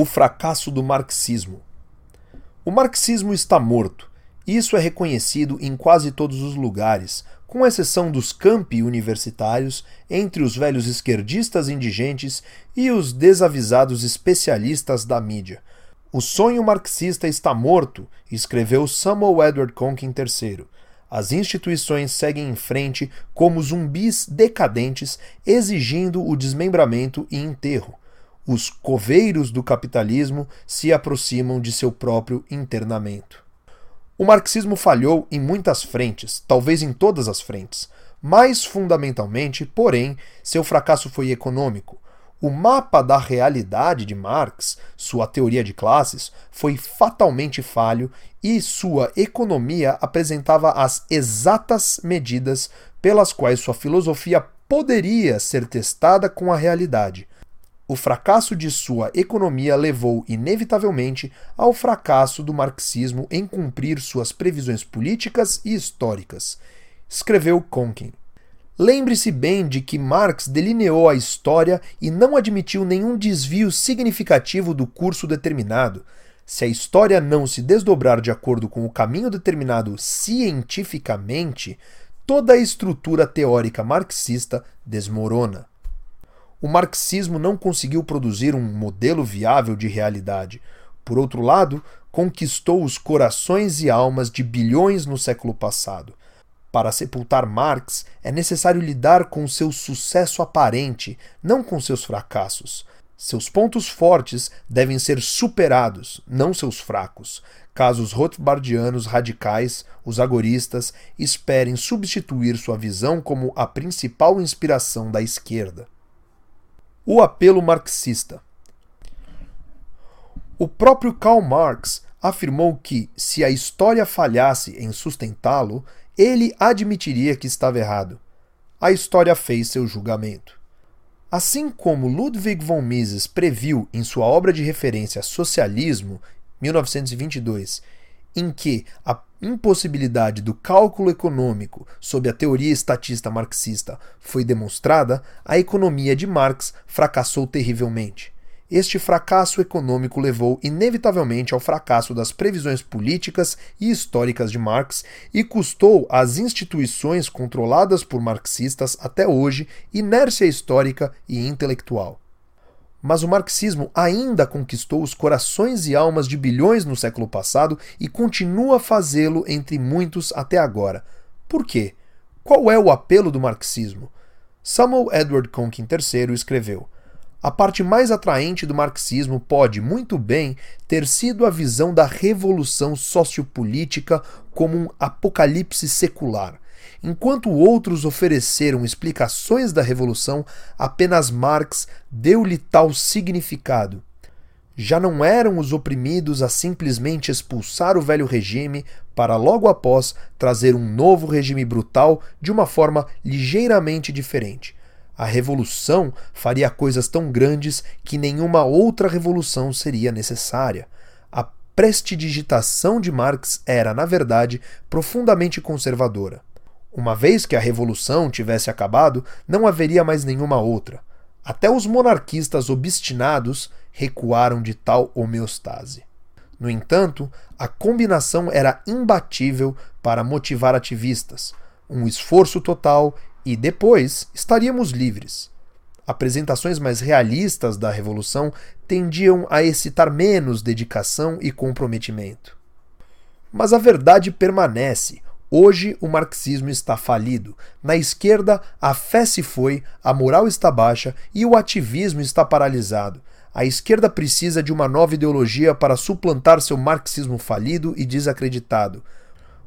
O fracasso do marxismo. O marxismo está morto. Isso é reconhecido em quase todos os lugares, com exceção dos campi universitários, entre os velhos esquerdistas indigentes e os desavisados especialistas da mídia. O sonho marxista está morto, escreveu Samuel Edward Conkin III. As instituições seguem em frente como zumbis decadentes, exigindo o desmembramento e enterro os coveiros do capitalismo se aproximam de seu próprio internamento. O marxismo falhou em muitas frentes, talvez em todas as frentes. Mais fundamentalmente, porém, seu fracasso foi econômico. O mapa da realidade de Marx, sua teoria de classes, foi fatalmente falho e sua economia apresentava as exatas medidas pelas quais sua filosofia poderia ser testada com a realidade o fracasso de sua economia levou inevitavelmente ao fracasso do marxismo em cumprir suas previsões políticas e históricas, escreveu Conkin. Lembre-se bem de que Marx delineou a história e não admitiu nenhum desvio significativo do curso determinado. Se a história não se desdobrar de acordo com o caminho determinado cientificamente, toda a estrutura teórica marxista desmorona o marxismo não conseguiu produzir um modelo viável de realidade. Por outro lado, conquistou os corações e almas de bilhões no século passado. Para sepultar Marx, é necessário lidar com seu sucesso aparente, não com seus fracassos. Seus pontos fortes devem ser superados, não seus fracos, caso os Rothbardianos radicais, os agoristas, esperem substituir sua visão como a principal inspiração da esquerda. O apelo marxista. O próprio Karl Marx afirmou que, se a história falhasse em sustentá-lo, ele admitiria que estava errado. A história fez seu julgamento. Assim como Ludwig von Mises previu em sua obra de referência Socialismo, 1922, em que a impossibilidade do cálculo econômico sob a teoria estatista marxista foi demonstrada, a economia de Marx fracassou terrivelmente. Este fracasso econômico levou inevitavelmente ao fracasso das previsões políticas e históricas de Marx e custou às instituições controladas por marxistas até hoje inércia histórica e intelectual. Mas o marxismo ainda conquistou os corações e almas de bilhões no século passado e continua a fazê-lo entre muitos até agora. Por quê? Qual é o apelo do marxismo? Samuel Edward Conkin III escreveu: A parte mais atraente do marxismo pode, muito bem, ter sido a visão da revolução sociopolítica como um apocalipse secular Enquanto outros ofereceram explicações da Revolução, apenas Marx deu-lhe tal significado. Já não eram os oprimidos a simplesmente expulsar o velho regime para logo após trazer um novo regime brutal de uma forma ligeiramente diferente. A revolução faria coisas tão grandes que nenhuma outra revolução seria necessária. A prestidigitação de Marx era, na verdade, profundamente conservadora. Uma vez que a revolução tivesse acabado, não haveria mais nenhuma outra. Até os monarquistas obstinados recuaram de tal homeostase. No entanto, a combinação era imbatível para motivar ativistas. Um esforço total e depois estaríamos livres. Apresentações mais realistas da revolução tendiam a excitar menos dedicação e comprometimento. Mas a verdade permanece. Hoje o marxismo está falido. Na esquerda, a fé se foi, a moral está baixa e o ativismo está paralisado. A esquerda precisa de uma nova ideologia para suplantar seu marxismo falido e desacreditado.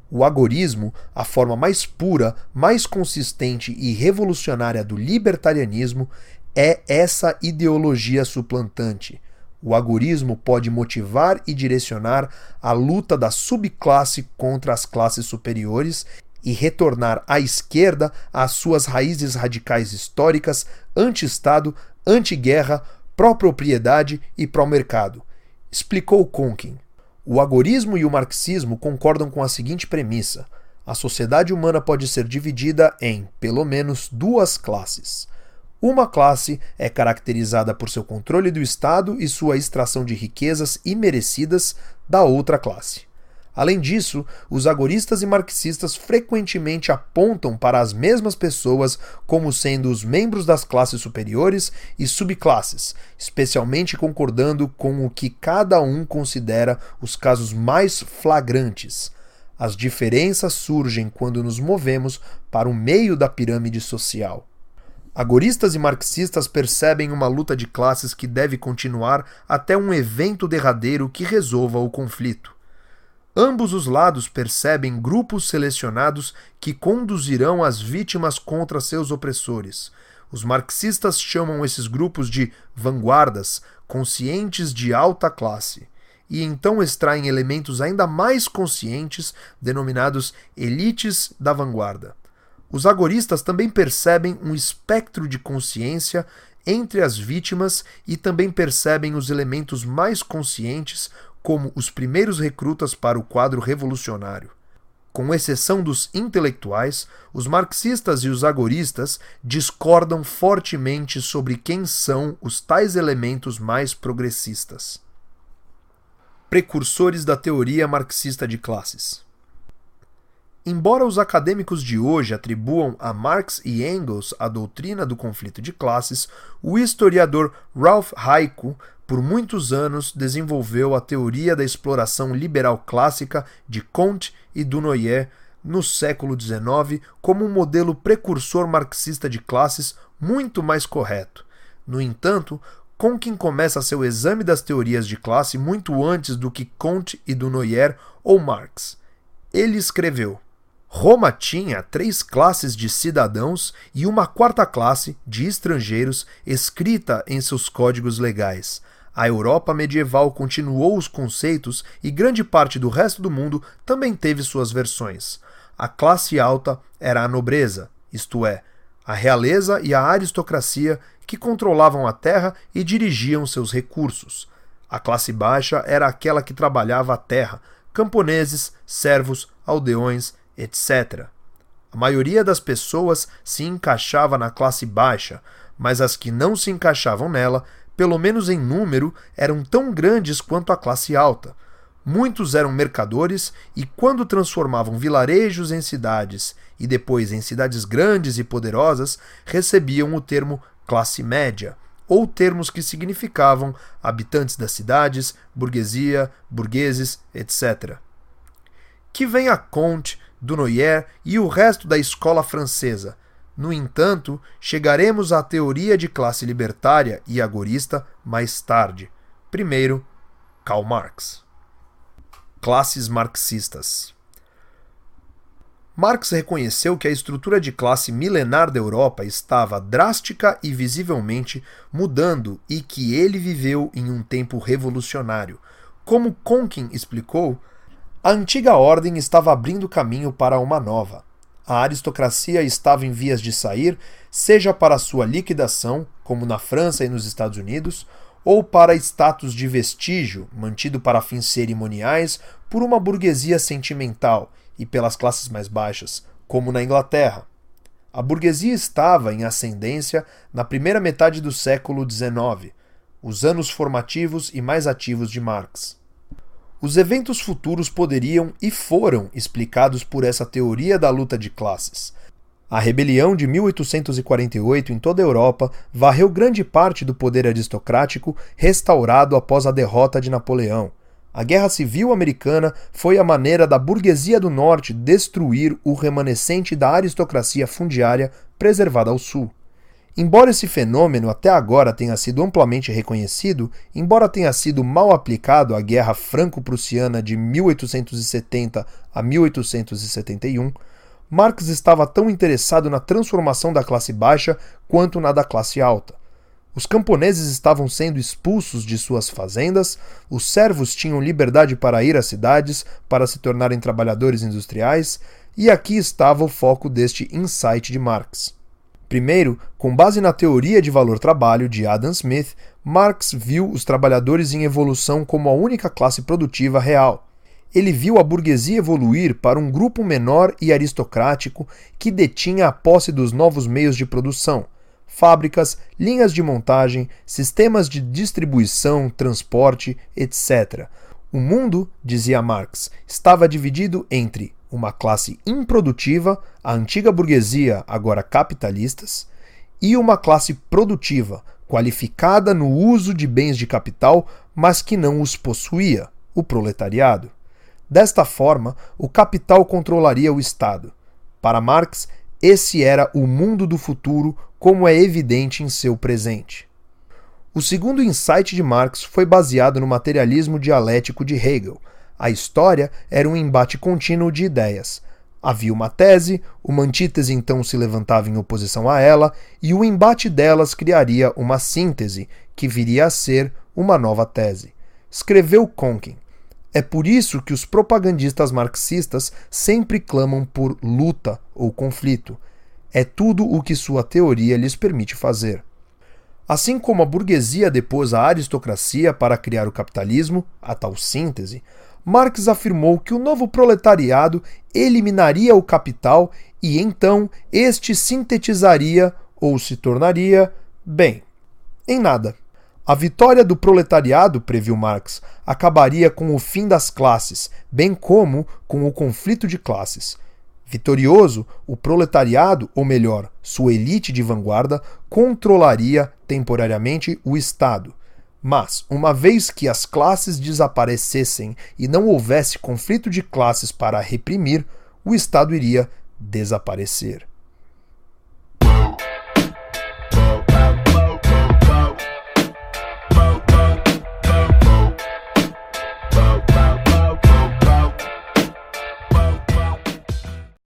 O agorismo, a forma mais pura, mais consistente e revolucionária do libertarianismo, é essa ideologia suplantante. O agorismo pode motivar e direcionar a luta da subclasse contra as classes superiores e retornar à esquerda às suas raízes radicais históricas, anti-Estado, anti-guerra, pró-propriedade e pró-mercado. Explicou Conkin. O agorismo e o marxismo concordam com a seguinte premissa: a sociedade humana pode ser dividida em, pelo menos, duas classes Uma classe é caracterizada por seu controle do Estado e sua extração de riquezas imerecidas da outra classe. Além disso, os agoristas e marxistas frequentemente apontam para as mesmas pessoas como sendo os membros das classes superiores e subclasses, especialmente concordando com o que cada um considera os casos mais flagrantes. As diferenças surgem quando nos movemos para o meio da pirâmide social. Agoristas e marxistas percebem uma luta de classes que deve continuar até um evento derradeiro que resolva o conflito. Ambos os lados percebem grupos selecionados que conduzirão as vítimas contra seus opressores. Os marxistas chamam esses grupos de vanguardas, conscientes de alta classe, e então extraem elementos ainda mais conscientes, denominados elites da vanguarda. Os agoristas também percebem um espectro de consciência entre as vítimas e também percebem os elementos mais conscientes, como os primeiros recrutas para o quadro revolucionário. Com exceção dos intelectuais, os marxistas e os agoristas discordam fortemente sobre quem são os tais elementos mais progressistas. Precursores da teoria marxista de classes. Embora os acadêmicos de hoje atribuam a Marx e Engels a doutrina do conflito de classes, o historiador Ralph Haiko por muitos anos desenvolveu a teoria da exploração liberal clássica de Comte e Dunoyer no século XIX como um modelo precursor marxista de classes muito mais correto. No entanto, Conkin começa seu exame das teorias de classe muito antes do que Comte e Dunoyer ou Marx. Ele escreveu: Roma tinha três classes de cidadãos e uma quarta classe de estrangeiros escrita em seus códigos legais. A Europa medieval continuou os conceitos e grande parte do resto do mundo também teve suas versões. A classe alta era a nobreza, isto é, a realeza e a aristocracia que controlavam a terra e dirigiam seus recursos. A classe baixa era aquela que trabalhava a terra, camponeses, servos, aldeões, etc. A maioria das pessoas se encaixava na classe baixa, mas as que não se encaixavam nela pelo menos em número, eram tão grandes quanto a classe alta. Muitos eram mercadores e, quando transformavam vilarejos em cidades e depois em cidades grandes e poderosas, recebiam o termo classe média, ou termos que significavam habitantes das cidades, burguesia, burgueses, etc. Que venha Comte, Dunoyer e o resto da escola francesa, no entanto, chegaremos à teoria de classe libertária e agorista mais tarde. Primeiro, Karl Marx. Classes marxistas. Marx reconheceu que a estrutura de classe milenar da Europa estava drástica e visivelmente mudando e que ele viveu em um tempo revolucionário. Como Conkin explicou, a antiga ordem estava abrindo caminho para uma nova a aristocracia estava em vias de sair, seja para sua liquidação, como na França e nos Estados Unidos, ou para status de vestígio, mantido para fins cerimoniais por uma burguesia sentimental e pelas classes mais baixas, como na Inglaterra. A burguesia estava em ascendência na primeira metade do século XIX, os anos formativos e mais ativos de Marx. Os eventos futuros poderiam e foram explicados por essa teoria da luta de classes. A rebelião de 1848 em toda a Europa varreu grande parte do poder aristocrático restaurado após a derrota de Napoleão. A Guerra Civil Americana foi a maneira da burguesia do Norte destruir o remanescente da aristocracia fundiária preservada ao Sul. Embora esse fenômeno até agora tenha sido amplamente reconhecido, embora tenha sido mal aplicado à Guerra Franco-Prussiana de 1870 a 1871, Marx estava tão interessado na transformação da classe baixa quanto na da classe alta. Os camponeses estavam sendo expulsos de suas fazendas, os servos tinham liberdade para ir às cidades para se tornarem trabalhadores industriais, e aqui estava o foco deste insight de Marx. Primeiro, com base na teoria de valor-trabalho de Adam Smith, Marx viu os trabalhadores em evolução como a única classe produtiva real. Ele viu a burguesia evoluir para um grupo menor e aristocrático que detinha a posse dos novos meios de produção, fábricas, linhas de montagem, sistemas de distribuição, transporte, etc. O mundo, dizia Marx, estava dividido entre uma classe improdutiva, a antiga burguesia, agora capitalistas, e uma classe produtiva, qualificada no uso de bens de capital, mas que não os possuía, o proletariado. Desta forma, o capital controlaria o Estado. Para Marx, esse era o mundo do futuro, como é evidente em seu presente. O segundo insight de Marx foi baseado no materialismo dialético de Hegel. A história era um embate contínuo de ideias. Havia uma tese, uma antítese então se levantava em oposição a ela, e o embate delas criaria uma síntese, que viria a ser uma nova tese. Escreveu Conkin. É por isso que os propagandistas marxistas sempre clamam por luta ou conflito. É tudo o que sua teoria lhes permite fazer. Assim como a burguesia depôs a aristocracia para criar o capitalismo, a tal síntese, Marx afirmou que o novo proletariado eliminaria o capital e então este sintetizaria ou se tornaria, bem, em nada. A vitória do proletariado, previu Marx, acabaria com o fim das classes, bem como com o conflito de classes. Vitorioso, o proletariado, ou melhor, sua elite de vanguarda, controlaria temporariamente o Estado. Mas, uma vez que as classes desaparecessem e não houvesse conflito de classes para reprimir, o Estado iria desaparecer.